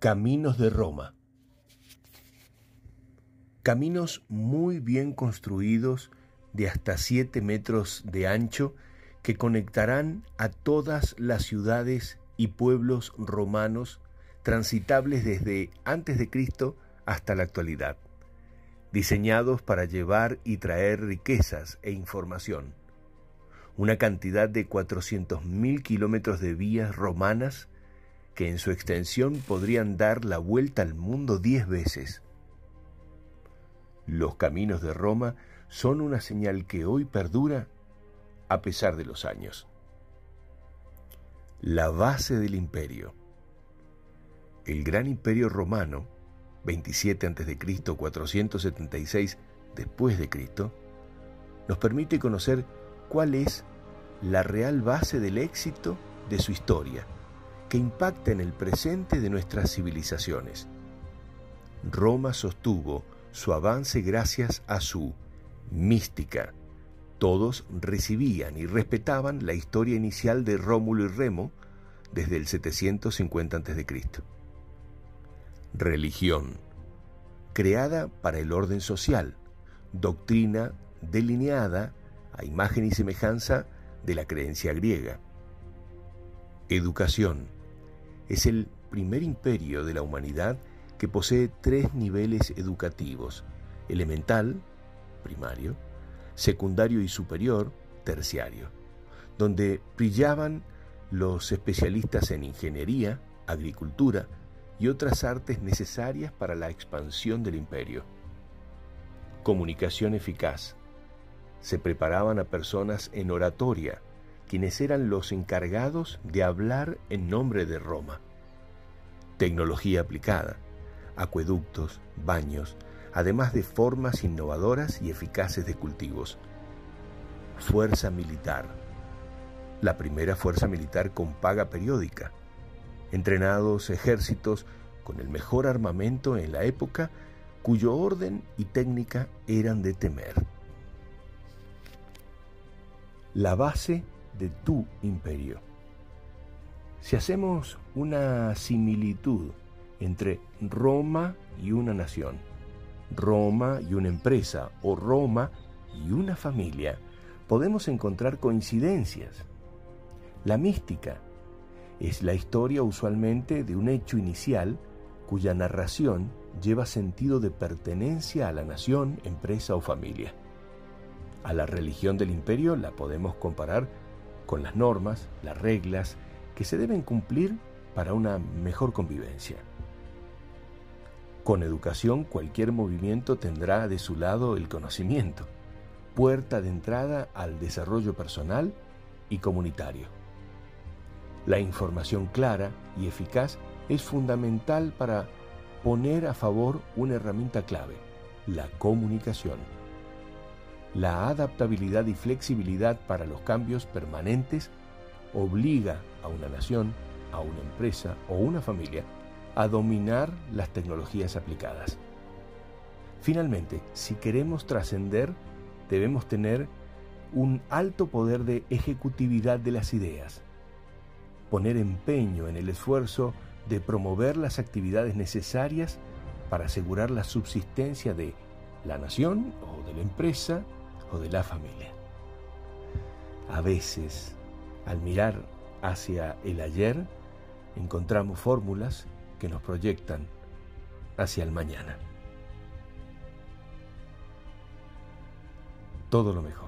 Caminos de Roma. Caminos muy bien construidos de hasta 7 metros de ancho que conectarán a todas las ciudades y pueblos romanos transitables desde antes de Cristo hasta la actualidad, diseñados para llevar y traer riquezas e información. Una cantidad de 400.000 kilómetros de vías romanas que en su extensión podrían dar la vuelta al mundo diez veces. Los caminos de Roma son una señal que hoy perdura a pesar de los años. La base del imperio. El gran imperio romano, 27 a.C., 476 después de Cristo, nos permite conocer cuál es la real base del éxito de su historia que impacta en el presente de nuestras civilizaciones. Roma sostuvo su avance gracias a su mística. Todos recibían y respetaban la historia inicial de Rómulo y Remo desde el 750 a.C. Religión. Creada para el orden social, doctrina delineada a imagen y semejanza de la creencia griega. Educación es el primer imperio de la humanidad que posee tres niveles educativos, elemental, primario, secundario y superior, terciario, donde brillaban los especialistas en ingeniería, agricultura y otras artes necesarias para la expansión del imperio. Comunicación eficaz. Se preparaban a personas en oratoria, quienes eran los encargados de hablar en nombre de Roma. Tecnología aplicada, acueductos, baños, además de formas innovadoras y eficaces de cultivos. Fuerza militar. La primera fuerza militar con paga periódica. Entrenados ejércitos con el mejor armamento en la época, cuyo orden y técnica eran de temer. La base de tu imperio. Si hacemos una similitud entre Roma y una nación, Roma y una empresa o Roma y una familia, podemos encontrar coincidencias. La mística es la historia usualmente de un hecho inicial cuya narración lleva sentido de pertenencia a la nación, empresa o familia. A la religión del imperio la podemos comparar con las normas, las reglas que se deben cumplir para una mejor convivencia. Con educación cualquier movimiento tendrá de su lado el conocimiento, puerta de entrada al desarrollo personal y comunitario. La información clara y eficaz es fundamental para poner a favor una herramienta clave, la comunicación. La adaptabilidad y flexibilidad para los cambios permanentes obliga a una nación, a una empresa o una familia a dominar las tecnologías aplicadas. Finalmente, si queremos trascender, debemos tener un alto poder de ejecutividad de las ideas, poner empeño en el esfuerzo de promover las actividades necesarias para asegurar la subsistencia de la nación o de la empresa o de la familia. A veces, al mirar hacia el ayer, encontramos fórmulas que nos proyectan hacia el mañana. Todo lo mejor.